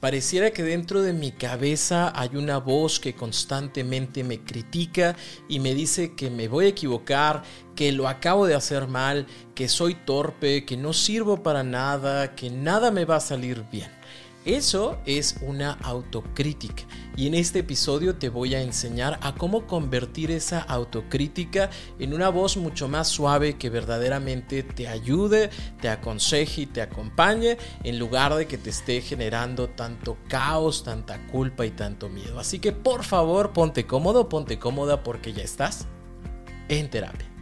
Pareciera que dentro de mi cabeza hay una voz que constantemente me critica y me dice que me voy a equivocar, que lo acabo de hacer mal, que soy torpe, que no sirvo para nada, que nada me va a salir bien. Eso es una autocrítica y en este episodio te voy a enseñar a cómo convertir esa autocrítica en una voz mucho más suave que verdaderamente te ayude, te aconseje y te acompañe en lugar de que te esté generando tanto caos, tanta culpa y tanto miedo. Así que por favor ponte cómodo, ponte cómoda porque ya estás en terapia.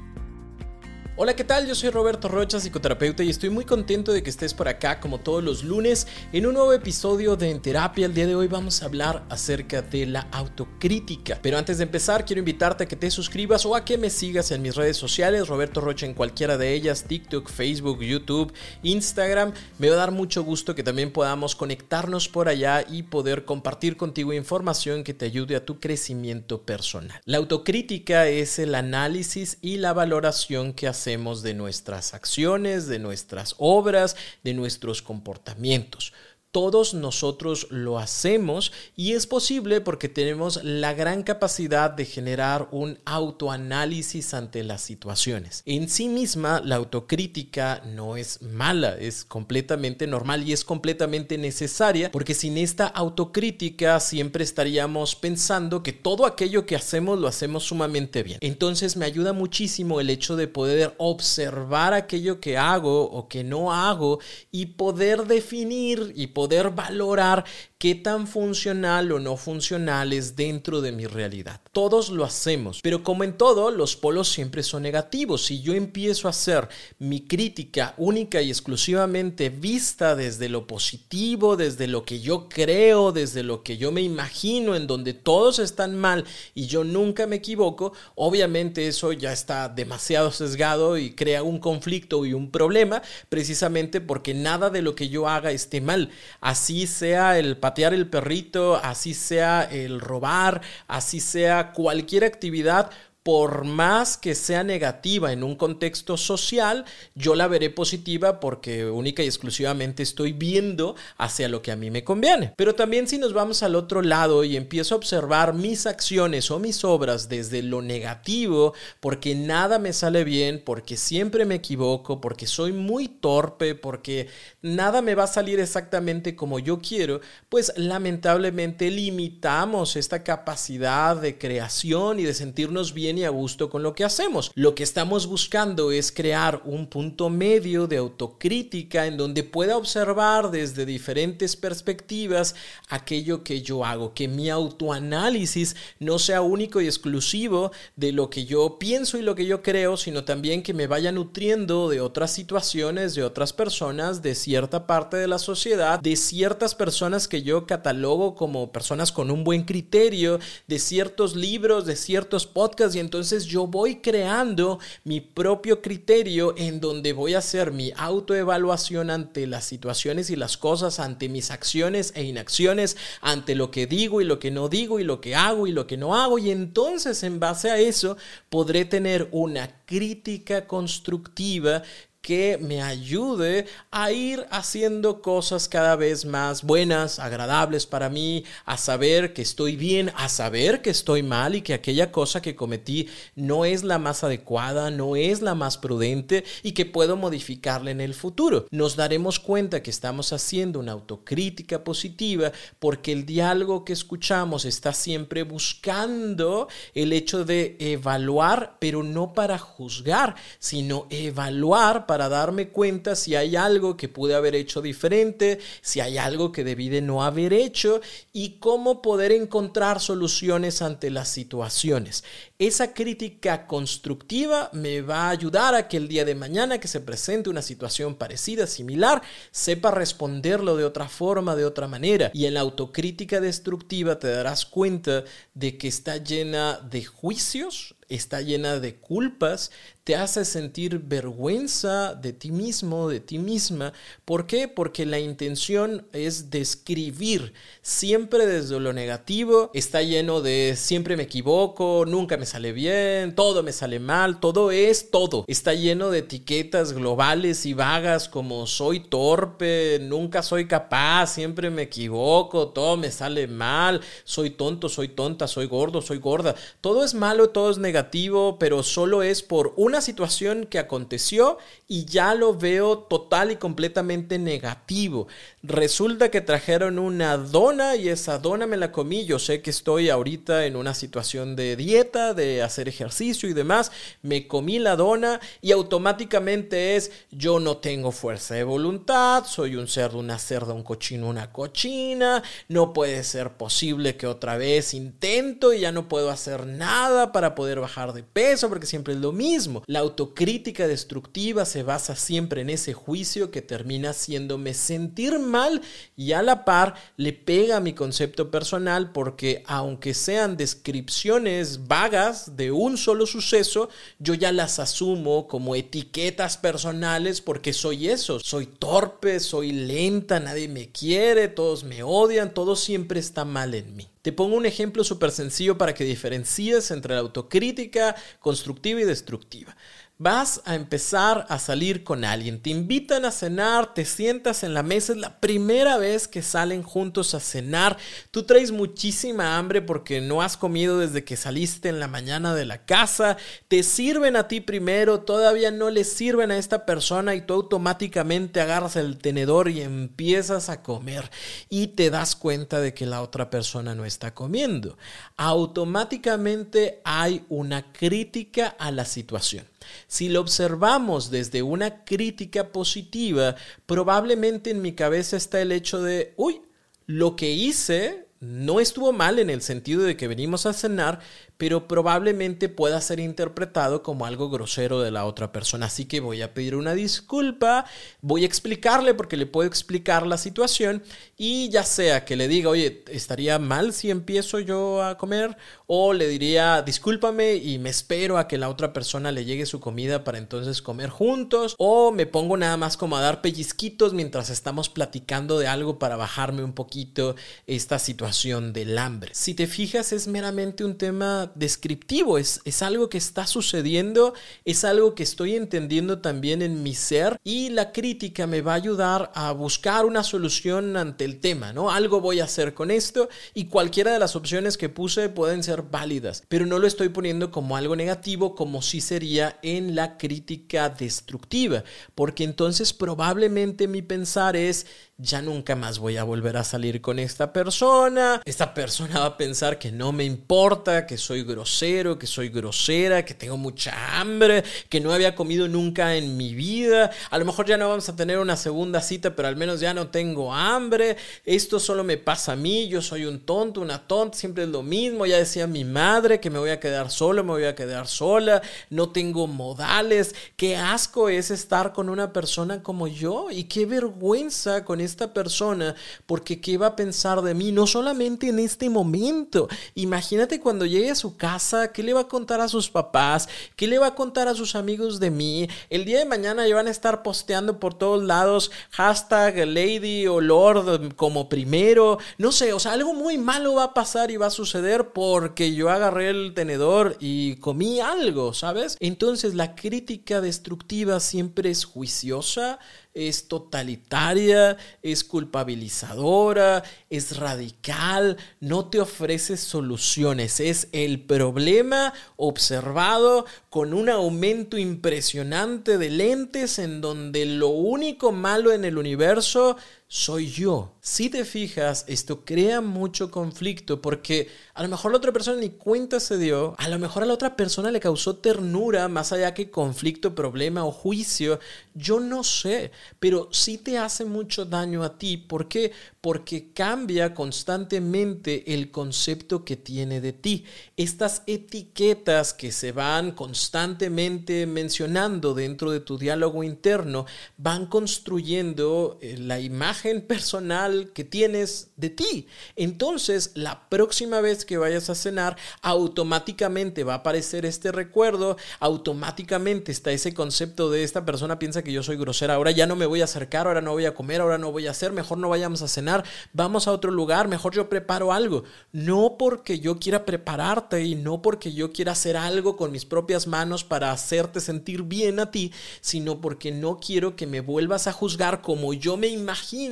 Hola, ¿qué tal? Yo soy Roberto Rocha, psicoterapeuta, y estoy muy contento de que estés por acá como todos los lunes en un nuevo episodio de En Terapia. El día de hoy vamos a hablar acerca de la autocrítica. Pero antes de empezar, quiero invitarte a que te suscribas o a que me sigas en mis redes sociales, Roberto Rocha en cualquiera de ellas, TikTok, Facebook, YouTube, Instagram. Me va a dar mucho gusto que también podamos conectarnos por allá y poder compartir contigo información que te ayude a tu crecimiento personal. La autocrítica es el análisis y la valoración que hacemos de nuestras acciones, de nuestras obras, de nuestros comportamientos. Todos nosotros lo hacemos y es posible porque tenemos la gran capacidad de generar un autoanálisis ante las situaciones. En sí misma, la autocrítica no es mala, es completamente normal y es completamente necesaria porque sin esta autocrítica siempre estaríamos pensando que todo aquello que hacemos lo hacemos sumamente bien. Entonces me ayuda muchísimo el hecho de poder observar aquello que hago o que no hago y poder definir y poder poder valorar qué tan funcional o no funcional es dentro de mi realidad. Todos lo hacemos, pero como en todo, los polos siempre son negativos. Si yo empiezo a hacer mi crítica única y exclusivamente vista desde lo positivo, desde lo que yo creo, desde lo que yo me imagino, en donde todos están mal y yo nunca me equivoco, obviamente eso ya está demasiado sesgado y crea un conflicto y un problema, precisamente porque nada de lo que yo haga esté mal. Así sea el patear el perrito, así sea el robar, así sea cualquier actividad, por más que sea negativa en un contexto social, yo la veré positiva porque única y exclusivamente estoy viendo hacia lo que a mí me conviene. Pero también si nos vamos al otro lado y empiezo a observar mis acciones o mis obras desde lo negativo, porque nada me sale bien, porque siempre me equivoco, porque soy muy torpe, porque nada me va a salir exactamente como yo quiero, pues lamentablemente limitamos esta capacidad de creación y de sentirnos bien y a gusto con lo que hacemos. Lo que estamos buscando es crear un punto medio de autocrítica en donde pueda observar desde diferentes perspectivas aquello que yo hago, que mi autoanálisis no sea único y exclusivo de lo que yo pienso y lo que yo creo, sino también que me vaya nutriendo de otras situaciones, de otras personas, de cierta parte de la sociedad, de ciertas personas que yo catalogo como personas con un buen criterio, de ciertos libros, de ciertos podcasts y entonces yo voy creando mi propio criterio en donde voy a hacer mi autoevaluación ante las situaciones y las cosas, ante mis acciones e inacciones, ante lo que digo y lo que no digo y lo que hago y lo que no hago. Y entonces en base a eso podré tener una crítica constructiva que me ayude a ir haciendo cosas cada vez más buenas, agradables para mí, a saber que estoy bien, a saber que estoy mal y que aquella cosa que cometí no es la más adecuada, no es la más prudente y que puedo modificarla en el futuro. Nos daremos cuenta que estamos haciendo una autocrítica positiva porque el diálogo que escuchamos está siempre buscando el hecho de evaluar, pero no para juzgar, sino evaluar para para darme cuenta si hay algo que pude haber hecho diferente, si hay algo que debí de no haber hecho y cómo poder encontrar soluciones ante las situaciones. Esa crítica constructiva me va a ayudar a que el día de mañana que se presente una situación parecida, similar, sepa responderlo de otra forma, de otra manera. Y en la autocrítica destructiva te darás cuenta de que está llena de juicios, está llena de culpas, te hace sentir vergüenza de ti mismo, de ti misma. ¿Por qué? Porque la intención es describir siempre desde lo negativo, está lleno de siempre me equivoco, nunca me sale bien, todo me sale mal, todo es todo. Está lleno de etiquetas globales y vagas como soy torpe, nunca soy capaz, siempre me equivoco, todo me sale mal, soy tonto, soy tonta, soy gordo, soy gorda. Todo es malo, todo es negativo, pero solo es por una situación que aconteció y ya lo veo total y completamente negativo. Resulta que trajeron una dona y esa dona me la comí. Yo sé que estoy ahorita en una situación de dieta, de hacer ejercicio y demás. Me comí la dona y automáticamente es yo no tengo fuerza de voluntad, soy un cerdo, una cerda, un cochino, una cochina. No puede ser posible que otra vez intento y ya no puedo hacer nada para poder bajar de peso porque siempre es lo mismo. La autocrítica destructiva se basa siempre en ese juicio que termina haciéndome sentir mal y a la par le pega a mi concepto personal porque aunque sean descripciones vagas de un solo suceso, yo ya las asumo como etiquetas personales porque soy eso, soy torpe, soy lenta, nadie me quiere, todos me odian, todo siempre está mal en mí. Te pongo un ejemplo súper sencillo para que diferencies entre la autocrítica constructiva y destructiva. Vas a empezar a salir con alguien, te invitan a cenar, te sientas en la mesa, es la primera vez que salen juntos a cenar, tú traes muchísima hambre porque no has comido desde que saliste en la mañana de la casa, te sirven a ti primero, todavía no le sirven a esta persona y tú automáticamente agarras el tenedor y empiezas a comer y te das cuenta de que la otra persona no está comiendo. Automáticamente hay una crítica a la situación. Si lo observamos desde una crítica positiva, probablemente en mi cabeza está el hecho de, uy, lo que hice no estuvo mal en el sentido de que venimos a cenar, pero probablemente pueda ser interpretado como algo grosero de la otra persona. Así que voy a pedir una disculpa, voy a explicarle porque le puedo explicar la situación y ya sea que le diga, oye, estaría mal si empiezo yo a comer o le diría, discúlpame y me espero a que la otra persona le llegue su comida para entonces comer juntos o me pongo nada más como a dar pellizquitos mientras estamos platicando de algo para bajarme un poquito esta situación del hambre. Si te fijas es meramente un tema descriptivo, es, es algo que está sucediendo, es algo que estoy entendiendo también en mi ser y la crítica me va a ayudar a buscar una solución ante el tema, ¿no? Algo voy a hacer con esto y cualquiera de las opciones que puse pueden ser válidas, pero no lo estoy poniendo como algo negativo como si sería en la crítica destructiva, porque entonces probablemente mi pensar es ya nunca más voy a volver a salir con esta persona. Esta persona va a pensar que no me importa, que soy grosero, que soy grosera, que tengo mucha hambre, que no había comido nunca en mi vida. A lo mejor ya no vamos a tener una segunda cita, pero al menos ya no tengo hambre. Esto solo me pasa a mí, yo soy un tonto, una tonta, siempre es lo mismo. Ya decía mi madre que me voy a quedar solo, me voy a quedar sola, no tengo modales. Qué asco es estar con una persona como yo y qué vergüenza con esta persona, porque ¿qué va a pensar de mí? No solamente en este momento. Imagínate cuando llegue a su casa, ¿qué le va a contar a sus papás? ¿Qué le va a contar a sus amigos de mí? El día de mañana ya van a estar posteando por todos lados hashtag lady o lord como primero. No sé, o sea, algo muy malo va a pasar y va a suceder porque yo agarré el tenedor y comí algo, ¿sabes? Entonces la crítica destructiva siempre es juiciosa, es totalitaria, es culpabilizadora, es radical, no te ofrece soluciones, es el problema observado con un aumento impresionante de lentes en donde lo único malo en el universo soy yo. Si te fijas, esto crea mucho conflicto porque a lo mejor la otra persona ni cuenta se dio, a lo mejor a la otra persona le causó ternura más allá que conflicto, problema o juicio, yo no sé, pero sí te hace mucho daño a ti. ¿Por qué? Porque cambia constantemente el concepto que tiene de ti. Estas etiquetas que se van constantemente mencionando dentro de tu diálogo interno van construyendo eh, la imagen personal que tienes de ti. Entonces, la próxima vez que vayas a cenar, automáticamente va a aparecer este recuerdo, automáticamente está ese concepto de esta persona piensa que yo soy grosera, ahora ya no me voy a acercar, ahora no voy a comer, ahora no voy a hacer, mejor no vayamos a cenar, vamos a otro lugar, mejor yo preparo algo. No porque yo quiera prepararte y no porque yo quiera hacer algo con mis propias manos para hacerte sentir bien a ti, sino porque no quiero que me vuelvas a juzgar como yo me imagino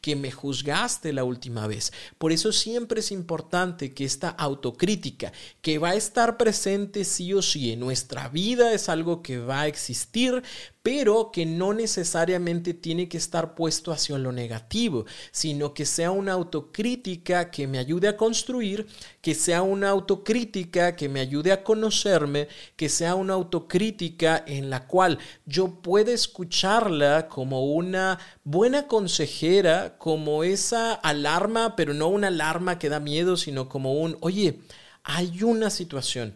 que me juzgaste la última vez. Por eso siempre es importante que esta autocrítica, que va a estar presente sí o sí en nuestra vida, es algo que va a existir, pero que no necesariamente tiene que estar puesto hacia lo negativo, sino que sea una autocrítica que me ayude a construir, que sea una autocrítica que me ayude a conocerme, que sea una autocrítica en la cual yo pueda escucharla como una buena consejera, como esa alarma, pero no una alarma que da miedo, sino como un, oye, hay una situación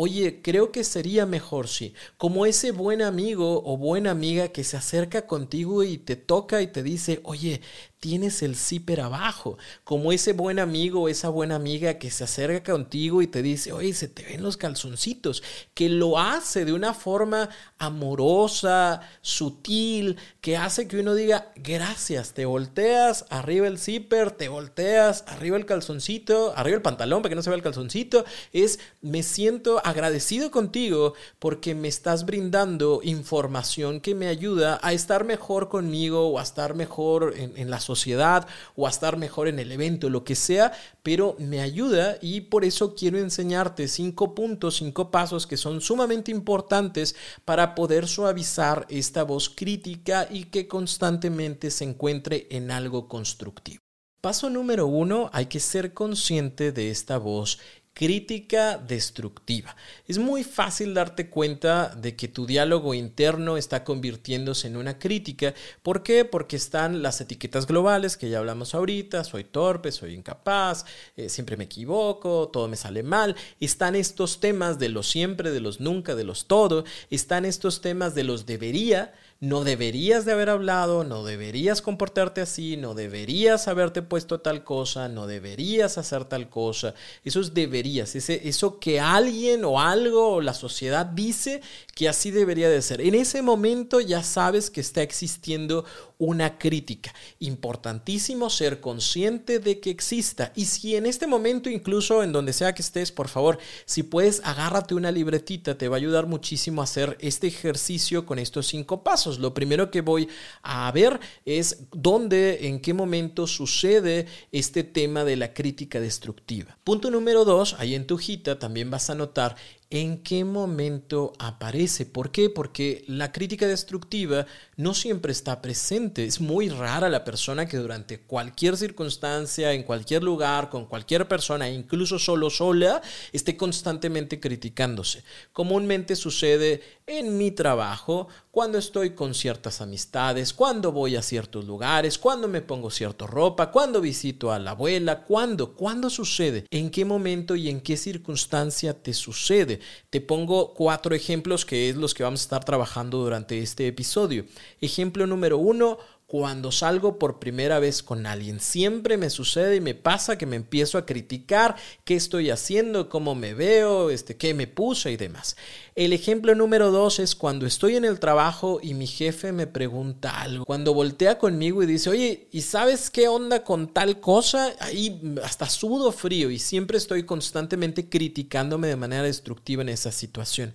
Oye, creo que sería mejor si, como ese buen amigo o buena amiga que se acerca contigo y te toca y te dice, oye, tienes el zipper abajo, como ese buen amigo o esa buena amiga que se acerca contigo y te dice, oye, se te ven los calzoncitos, que lo hace de una forma amorosa, sutil, que hace que uno diga, gracias, te volteas, arriba el zipper, te volteas, arriba el calzoncito, arriba el pantalón para que no se vea el calzoncito, es, me siento agradecido contigo porque me estás brindando información que me ayuda a estar mejor conmigo o a estar mejor en, en las sociedad o a estar mejor en el evento, lo que sea, pero me ayuda y por eso quiero enseñarte cinco puntos, cinco pasos que son sumamente importantes para poder suavizar esta voz crítica y que constantemente se encuentre en algo constructivo. Paso número uno, hay que ser consciente de esta voz crítica destructiva. Es muy fácil darte cuenta de que tu diálogo interno está convirtiéndose en una crítica. ¿Por qué? Porque están las etiquetas globales que ya hablamos ahorita, soy torpe, soy incapaz, eh, siempre me equivoco, todo me sale mal. Están estos temas de los siempre, de los nunca, de los todo. Están estos temas de los debería no deberías de haber hablado, no deberías comportarte así, no deberías haberte puesto tal cosa, no deberías hacer tal cosa. Eso es deberías, eso que alguien o algo o la sociedad dice que así debería de ser. En ese momento ya sabes que está existiendo una crítica. Importantísimo ser consciente de que exista. Y si en este momento, incluso en donde sea que estés, por favor, si puedes, agárrate una libretita, te va a ayudar muchísimo a hacer este ejercicio con estos cinco pasos. Lo primero que voy a ver es dónde, en qué momento sucede este tema de la crítica destructiva. Punto número dos, ahí en tu hojita también vas a notar en qué momento aparece. ¿Por qué? Porque la crítica destructiva no siempre está presente. Es muy rara la persona que durante cualquier circunstancia, en cualquier lugar, con cualquier persona, incluso solo sola, esté constantemente criticándose. Comúnmente sucede en mi trabajo, cuando estoy con ciertas amistades, cuando voy a ciertos lugares, cuando me pongo cierta ropa, cuando visito a la abuela, cuando, cuándo sucede, en qué momento y en qué circunstancia te sucede. Te pongo cuatro ejemplos que es los que vamos a estar trabajando durante este episodio. Ejemplo número uno, cuando salgo por primera vez con alguien. Siempre me sucede y me pasa que me empiezo a criticar qué estoy haciendo, cómo me veo, este, qué me puse y demás. El ejemplo número dos es cuando estoy en el trabajo y mi jefe me pregunta algo. Cuando voltea conmigo y dice, oye, ¿y sabes qué onda con tal cosa? Ahí hasta sudo frío y siempre estoy constantemente criticándome de manera destructiva en esa situación.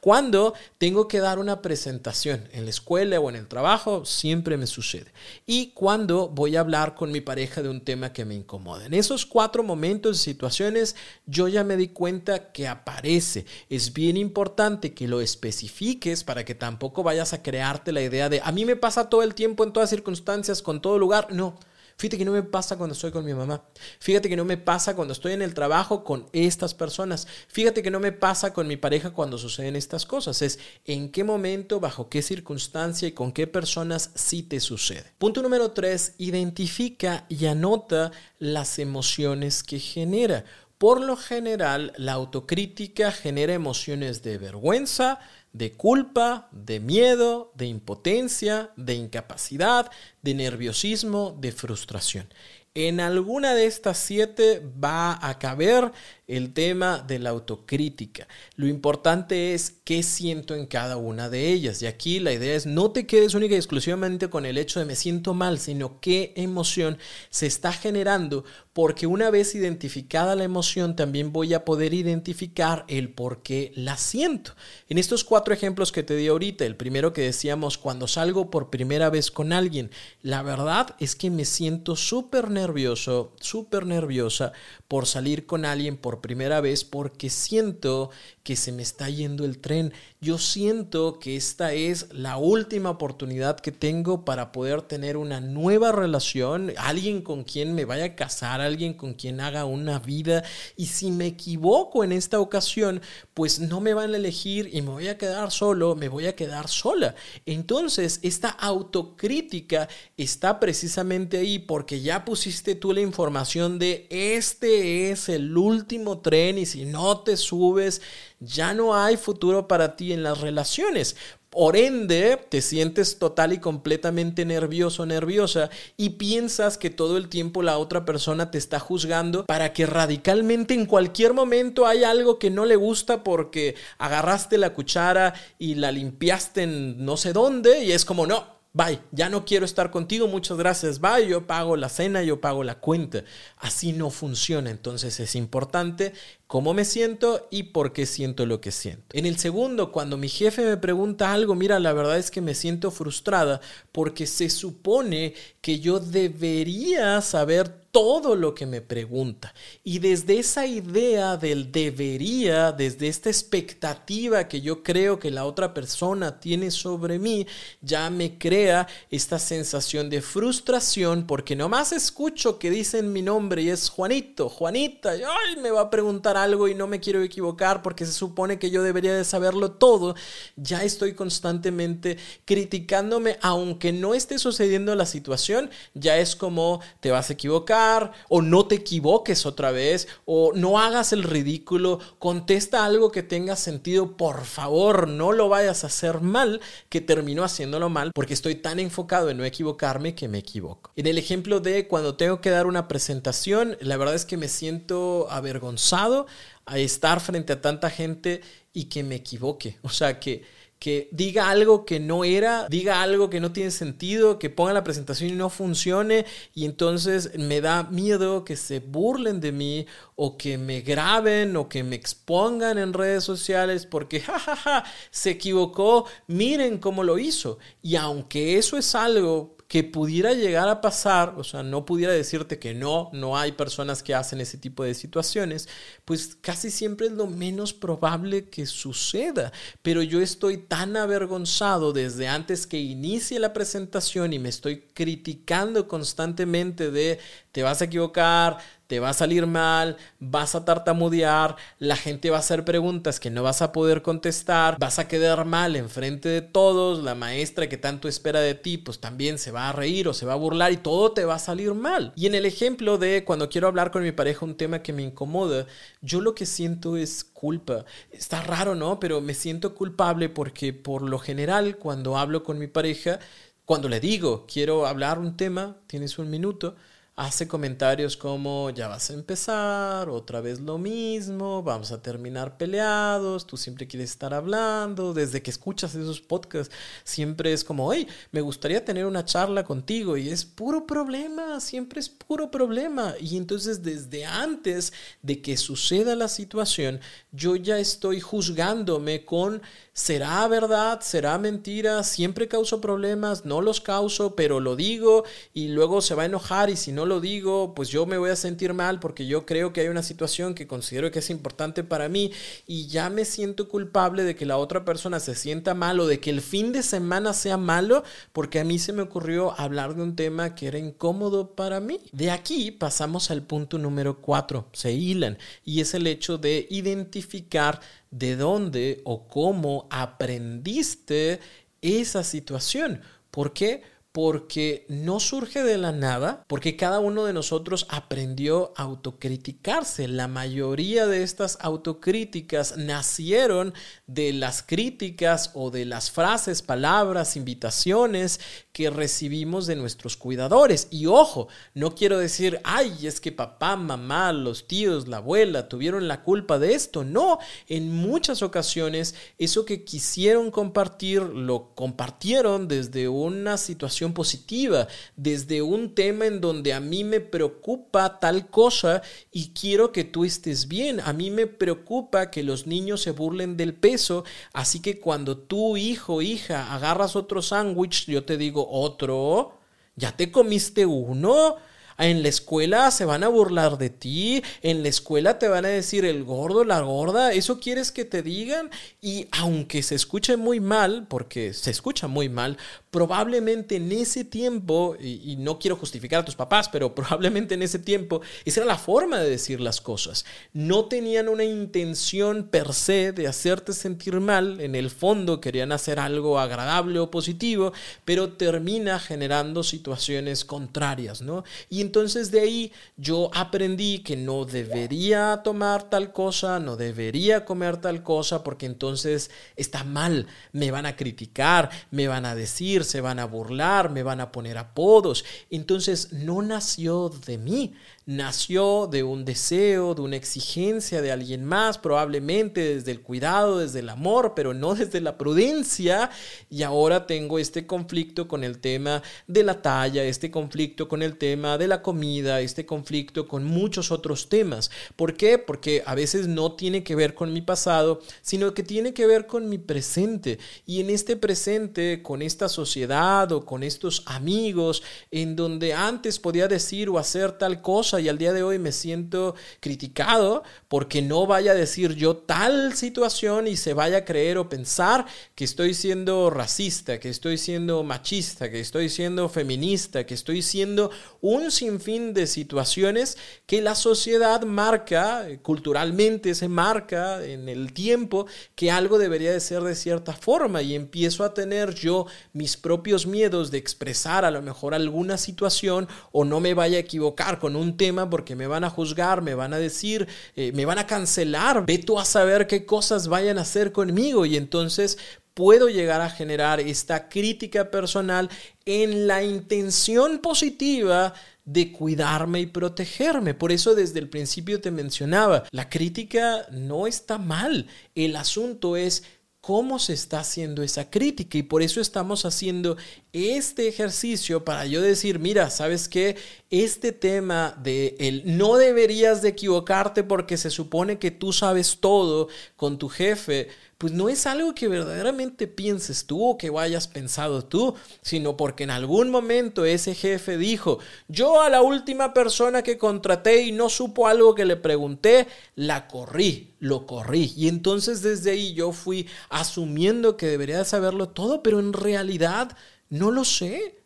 Cuando tengo que dar una presentación en la escuela o en el trabajo, siempre me sucede. Y cuando voy a hablar con mi pareja de un tema que me incomoda. En esos cuatro momentos y situaciones, yo ya me di cuenta que aparece. Es bien importante que lo especifiques para que tampoco vayas a crearte la idea de a mí me pasa todo el tiempo en todas circunstancias, con todo lugar. No Fíjate que no me pasa cuando estoy con mi mamá. Fíjate que no me pasa cuando estoy en el trabajo con estas personas. Fíjate que no me pasa con mi pareja cuando suceden estas cosas. Es en qué momento, bajo qué circunstancia y con qué personas sí te sucede. Punto número tres, identifica y anota las emociones que genera. Por lo general, la autocrítica genera emociones de vergüenza, de culpa, de miedo, de impotencia, de incapacidad, de nerviosismo, de frustración. En alguna de estas siete va a caber el tema de la autocrítica. Lo importante es qué siento en cada una de ellas. Y aquí la idea es no te quedes única y exclusivamente con el hecho de me siento mal, sino qué emoción se está generando, porque una vez identificada la emoción también voy a poder identificar el por qué la siento. En estos cuatro ejemplos que te di ahorita, el primero que decíamos cuando salgo por primera vez con alguien, la verdad es que me siento súper nervioso, súper nerviosa por salir con alguien por primera vez porque siento que se me está yendo el tren. Yo siento que esta es la última oportunidad que tengo para poder tener una nueva relación, alguien con quien me vaya a casar, alguien con quien haga una vida. Y si me equivoco en esta ocasión, pues no me van a elegir y me voy a quedar solo, me voy a quedar sola. Entonces, esta autocrítica está precisamente ahí porque ya pusiste tú la información de este es el último tren y si no te subes, ya no hay futuro para ti en las relaciones. Por ende, te sientes total y completamente nervioso, nerviosa y piensas que todo el tiempo la otra persona te está juzgando para que radicalmente en cualquier momento hay algo que no le gusta porque agarraste la cuchara y la limpiaste en no sé dónde y es como, no, Bye, ya no quiero estar contigo, muchas gracias. Bye, yo pago la cena, yo pago la cuenta. Así no funciona, entonces es importante cómo me siento y por qué siento lo que siento. En el segundo, cuando mi jefe me pregunta algo, mira, la verdad es que me siento frustrada porque se supone que yo debería saber todo lo que me pregunta. Y desde esa idea del debería, desde esta expectativa que yo creo que la otra persona tiene sobre mí, ya me crea esta sensación de frustración porque nomás escucho que dicen mi nombre y es Juanito, Juanita, y me va a preguntar algo y no me quiero equivocar porque se supone que yo debería de saberlo todo. Ya estoy constantemente criticándome, aunque no esté sucediendo la situación, ya es como te vas a equivocar o no te equivoques otra vez o no hagas el ridículo, contesta algo que tenga sentido, por favor, no lo vayas a hacer mal, que termino haciéndolo mal porque estoy tan enfocado en no equivocarme que me equivoco. En el ejemplo de cuando tengo que dar una presentación, la verdad es que me siento avergonzado a estar frente a tanta gente y que me equivoque, o sea, que que diga algo que no era, diga algo que no tiene sentido, que ponga la presentación y no funcione y entonces me da miedo que se burlen de mí o que me graben o que me expongan en redes sociales porque jajaja se equivocó, miren cómo lo hizo. Y aunque eso es algo que pudiera llegar a pasar, o sea, no pudiera decirte que no, no hay personas que hacen ese tipo de situaciones, pues casi siempre es lo menos probable que suceda. Pero yo estoy tan avergonzado desde antes que inicie la presentación y me estoy criticando constantemente de te vas a equivocar, te va a salir mal, vas a tartamudear, la gente va a hacer preguntas que no vas a poder contestar, vas a quedar mal enfrente de todos, la maestra que tanto espera de ti, pues también se va a reír o se va a burlar y todo te va a salir mal. Y en el ejemplo de cuando quiero hablar con mi pareja un tema que me incomoda, yo lo que siento es culpa. Está raro, ¿no? Pero me siento culpable porque por lo general cuando hablo con mi pareja, cuando le digo, quiero hablar un tema, tienes un minuto, hace comentarios como ya vas a empezar, otra vez lo mismo, vamos a terminar peleados, tú siempre quieres estar hablando, desde que escuchas esos podcasts siempre es como, hey, me gustaría tener una charla contigo y es puro problema, siempre es puro problema. Y entonces desde antes de que suceda la situación, yo ya estoy juzgándome con ¿Será verdad? ¿Será mentira? Siempre causo problemas, no los causo, pero lo digo y luego se va a enojar y si no lo digo, pues yo me voy a sentir mal porque yo creo que hay una situación que considero que es importante para mí y ya me siento culpable de que la otra persona se sienta mal o de que el fin de semana sea malo porque a mí se me ocurrió hablar de un tema que era incómodo para mí. De aquí pasamos al punto número cuatro, se hilan y es el hecho de identificar de dónde o cómo aprendiste esa situación. ¿Por qué? Porque no surge de la nada, porque cada uno de nosotros aprendió a autocriticarse. La mayoría de estas autocríticas nacieron de las críticas o de las frases, palabras, invitaciones que recibimos de nuestros cuidadores. Y ojo, no quiero decir, ay, es que papá, mamá, los tíos, la abuela tuvieron la culpa de esto. No, en muchas ocasiones eso que quisieron compartir lo compartieron desde una situación positiva, desde un tema en donde a mí me preocupa tal cosa y quiero que tú estés bien. A mí me preocupa que los niños se burlen del peso, así que cuando tú, hijo, hija, agarras otro sándwich, yo te digo otro, ya te comiste uno. En la escuela se van a burlar de ti, en la escuela te van a decir el gordo, la gorda, ¿eso quieres que te digan? Y aunque se escuche muy mal, porque se escucha muy mal, probablemente en ese tiempo, y, no quiero justificar a tus papás, pero probablemente en ese tiempo, esa era la forma de decir las cosas. No tenían una intención per se de hacerte sentir mal, en el fondo querían hacer algo agradable o positivo, pero termina generando situaciones contrarias, ¿no? Y entonces de ahí yo aprendí que no debería tomar tal cosa, no debería comer tal cosa, porque entonces está mal, me van a criticar, me van a decir, se van a burlar, me van a poner apodos. Entonces no nació de mí, nació de un deseo, de una exigencia de alguien más, probablemente desde el cuidado, desde el amor, pero no desde la prudencia. Y ahora tengo este conflicto con el tema de la talla, este conflicto con el tema de la comida, este conflicto con muchos otros temas. ¿Por qué? Porque a veces no tiene que ver con mi pasado, sino que tiene que ver con mi presente. Y en este presente, con esta sociedad o con estos amigos, en donde antes podía decir o hacer tal cosa, y al día de hoy me siento criticado porque no vaya a decir yo tal situación y se vaya a creer o pensar que estoy siendo racista, que estoy siendo machista, que estoy siendo feminista, que estoy siendo un sinfín de situaciones que la sociedad marca, culturalmente se marca en el tiempo que algo debería de ser de cierta forma. Y empiezo a tener yo mis propios miedos de expresar a lo mejor alguna situación o no me vaya a equivocar con un tema porque me van a juzgar, me van a decir, eh, me van a cancelar, ve tú a saber qué cosas vayan a hacer conmigo. Y entonces puedo llegar a generar esta crítica personal en la intención positiva de cuidarme y protegerme. Por eso desde el principio te mencionaba, la crítica no está mal, el asunto es cómo se está haciendo esa crítica y por eso estamos haciendo este ejercicio para yo decir, mira, ¿sabes qué? Este tema de el no deberías de equivocarte porque se supone que tú sabes todo con tu jefe, pues no es algo que verdaderamente pienses tú o que vayas pensado tú, sino porque en algún momento ese jefe dijo, yo a la última persona que contraté y no supo algo que le pregunté, la corrí, lo corrí. Y entonces desde ahí yo fui asumiendo que debería saberlo todo, pero en realidad no lo sé.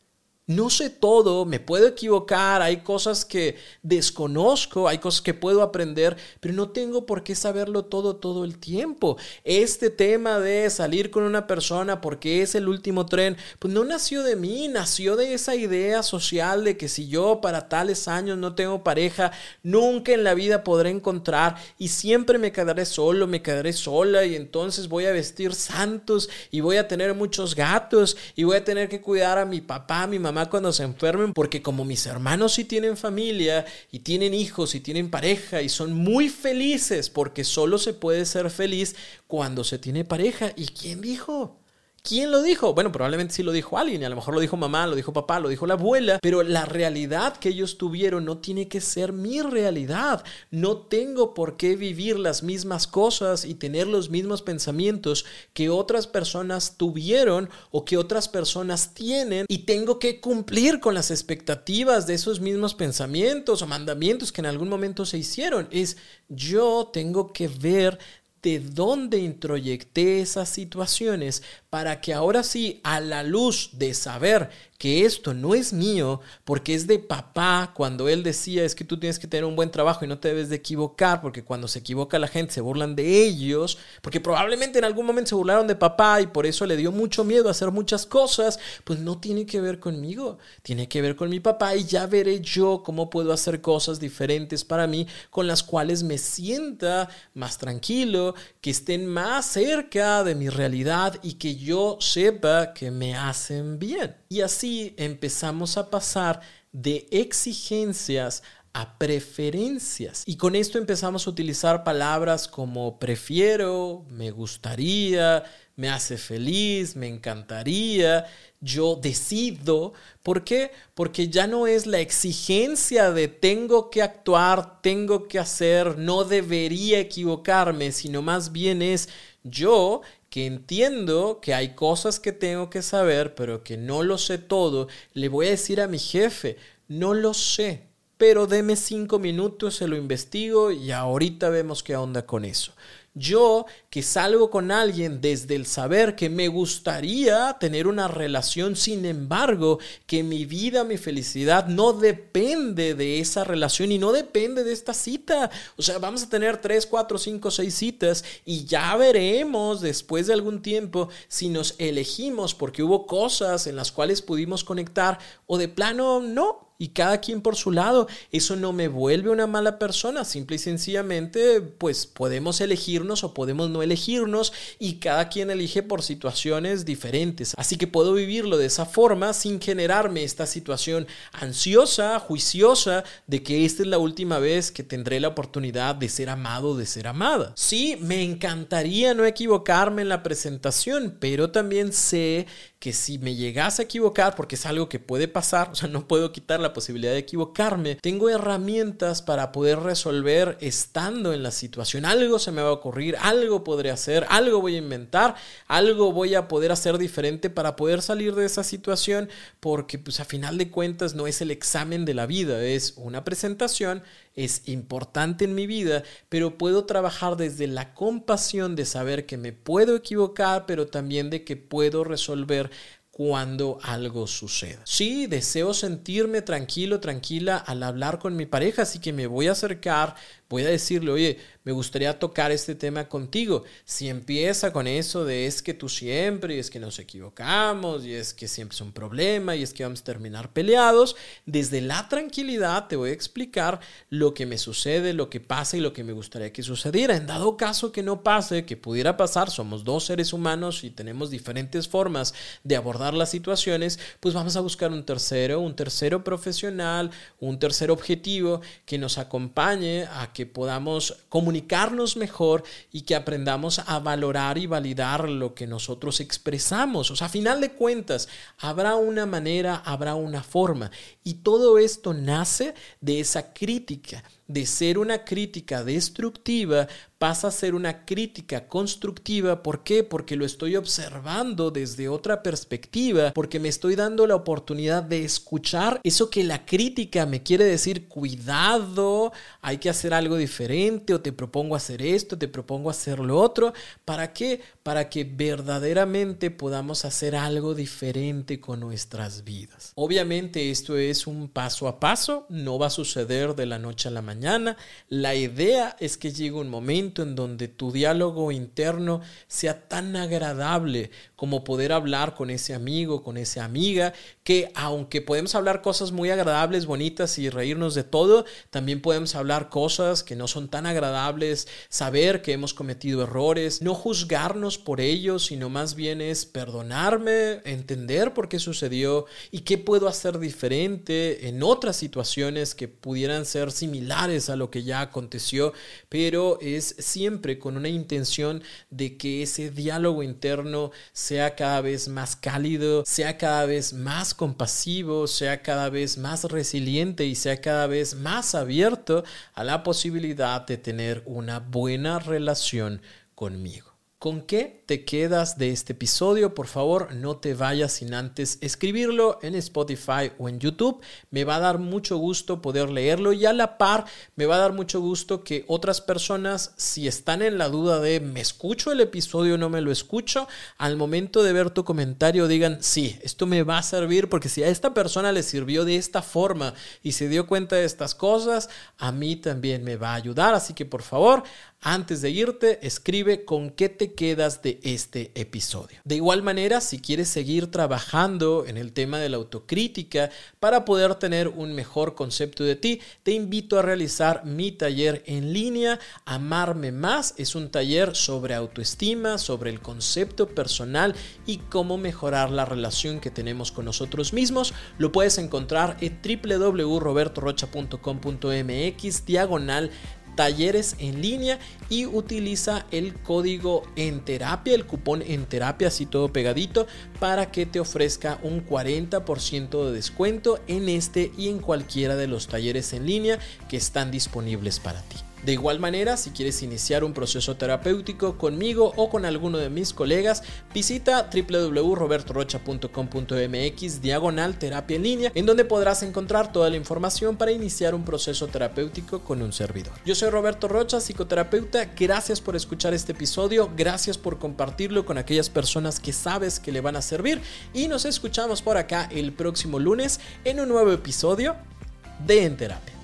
No sé todo, me puedo equivocar, hay cosas que desconozco, hay cosas que puedo aprender, pero no tengo por qué saberlo todo todo el tiempo. Este tema de salir con una persona porque es el último tren, pues no nació de mí, nació de esa idea social de que si yo para tales años no tengo pareja, nunca en la vida podré encontrar y siempre me quedaré solo, me quedaré sola y entonces voy a vestir santos y voy a tener muchos gatos y voy a tener que cuidar a mi papá, a mi mamá cuando se enfermen, porque como mis hermanos sí tienen familia y tienen hijos y tienen pareja y son muy felices, porque solo se puede ser feliz cuando se tiene pareja. ¿Y quién dijo? ¿Quién lo dijo? Bueno, probablemente sí lo dijo alguien, y a lo mejor lo dijo mamá, lo dijo papá, lo dijo la abuela, pero la realidad que ellos tuvieron no tiene que ser mi realidad. No tengo por qué vivir las mismas cosas y tener los mismos pensamientos que otras personas tuvieron o que otras personas tienen y tengo que cumplir con las expectativas de esos mismos pensamientos o mandamientos que en algún momento se hicieron. Es yo tengo que ver de dónde introyecté esas situaciones para que ahora sí, a la luz de saber que esto no es mío, porque es de papá, cuando él decía es que tú tienes que tener un buen trabajo y no te debes de equivocar, porque cuando se equivoca la gente se burlan de ellos, porque probablemente en algún momento se burlaron de papá y por eso le dio mucho miedo a hacer muchas cosas, pues no tiene que ver conmigo, tiene que ver con mi papá y ya veré yo cómo puedo hacer cosas diferentes para mí con las cuales me sienta más tranquilo, que estén más cerca de mi realidad y que yo sepa que me hacen bien. Y así empezamos a pasar de exigencias a preferencias. Y con esto empezamos a utilizar palabras como prefiero, me gustaría, me hace feliz, me encantaría, yo decido. ¿Por qué? Porque ya no es la exigencia de tengo que actuar, tengo que hacer, no debería equivocarme, sino más bien es yo que entiendo que hay cosas que tengo que saber, pero que no lo sé todo, le voy a decir a mi jefe, no lo sé, pero deme cinco minutos, se lo investigo y ahorita vemos qué onda con eso. Yo que salgo con alguien desde el saber que me gustaría tener una relación, sin embargo, que mi vida, mi felicidad no depende de esa relación y no depende de esta cita. O sea, vamos a tener tres, cuatro, cinco, seis citas y ya veremos después de algún tiempo si nos elegimos porque hubo cosas en las cuales pudimos conectar o de plano no y cada quien por su lado. Eso no me vuelve una mala persona, simple y sencillamente pues podemos elegirnos o podemos no elegirnos y cada quien elige por situaciones diferentes. Así que puedo vivirlo de esa forma sin generarme esta situación ansiosa, juiciosa de que esta es la última vez que tendré la oportunidad de ser amado, de ser amada. Sí, me encantaría no equivocarme en la presentación, pero también sé que si me llegase a equivocar, porque es algo que puede pasar, o sea, no puedo quitar la posibilidad de equivocarme, tengo herramientas para poder resolver estando en la situación. Algo se me va a ocurrir, algo podré hacer, algo voy a inventar, algo voy a poder hacer diferente para poder salir de esa situación, porque pues a final de cuentas no es el examen de la vida, es una presentación es importante en mi vida, pero puedo trabajar desde la compasión de saber que me puedo equivocar, pero también de que puedo resolver cuando algo suceda. Sí, deseo sentirme tranquilo, tranquila al hablar con mi pareja, así que me voy a acercar, voy a decirle, oye, me gustaría tocar este tema contigo. Si empieza con eso de es que tú siempre, y es que nos equivocamos, y es que siempre es un problema, y es que vamos a terminar peleados, desde la tranquilidad te voy a explicar lo que me sucede, lo que pasa y lo que me gustaría que sucediera. En dado caso que no pase, que pudiera pasar, somos dos seres humanos y tenemos diferentes formas de abordar las situaciones, pues vamos a buscar un tercero, un tercero profesional, un tercer objetivo que nos acompañe a que podamos comunicar comunicarnos mejor y que aprendamos a valorar y validar lo que nosotros expresamos. O sea, a final de cuentas, habrá una manera, habrá una forma. Y todo esto nace de esa crítica, de ser una crítica destructiva pasa a ser una crítica constructiva. ¿Por qué? Porque lo estoy observando desde otra perspectiva, porque me estoy dando la oportunidad de escuchar eso que la crítica me quiere decir, cuidado, hay que hacer algo diferente o te propongo hacer esto, te propongo hacer lo otro. ¿Para qué? Para que verdaderamente podamos hacer algo diferente con nuestras vidas. Obviamente esto es un paso a paso, no va a suceder de la noche a la mañana. La idea es que llegue un momento en donde tu diálogo interno sea tan agradable como poder hablar con ese amigo, con esa amiga, que aunque podemos hablar cosas muy agradables, bonitas y reírnos de todo, también podemos hablar cosas que no son tan agradables, saber que hemos cometido errores, no juzgarnos por ellos, sino más bien es perdonarme, entender por qué sucedió y qué puedo hacer diferente en otras situaciones que pudieran ser similares a lo que ya aconteció, pero es siempre con una intención de que ese diálogo interno sea cada vez más cálido, sea cada vez más compasivo, sea cada vez más resiliente y sea cada vez más abierto a la posibilidad de tener una buena relación conmigo. ¿Con qué te quedas de este episodio? Por favor, no te vayas sin antes escribirlo en Spotify o en YouTube. Me va a dar mucho gusto poder leerlo y a la par me va a dar mucho gusto que otras personas, si están en la duda de me escucho el episodio o no me lo escucho, al momento de ver tu comentario digan, sí, esto me va a servir porque si a esta persona le sirvió de esta forma y se dio cuenta de estas cosas, a mí también me va a ayudar. Así que por favor, antes de irte, escribe con qué te quedas de este episodio. De igual manera, si quieres seguir trabajando en el tema de la autocrítica para poder tener un mejor concepto de ti, te invito a realizar mi taller en línea. Amarme más es un taller sobre autoestima, sobre el concepto personal y cómo mejorar la relación que tenemos con nosotros mismos. Lo puedes encontrar en www.robertorocha.com.mx diagonal talleres en línea y utiliza el código en terapia, el cupón en terapia, así todo pegadito, para que te ofrezca un 40% de descuento en este y en cualquiera de los talleres en línea que están disponibles para ti. De igual manera, si quieres iniciar un proceso terapéutico conmigo o con alguno de mis colegas, visita www.robertorocha.com.mx diagonal terapia en línea, en donde podrás encontrar toda la información para iniciar un proceso terapéutico con un servidor. Yo soy Roberto Rocha, psicoterapeuta. Gracias por escuchar este episodio, gracias por compartirlo con aquellas personas que sabes que le van a servir y nos escuchamos por acá el próximo lunes en un nuevo episodio de En Terapia.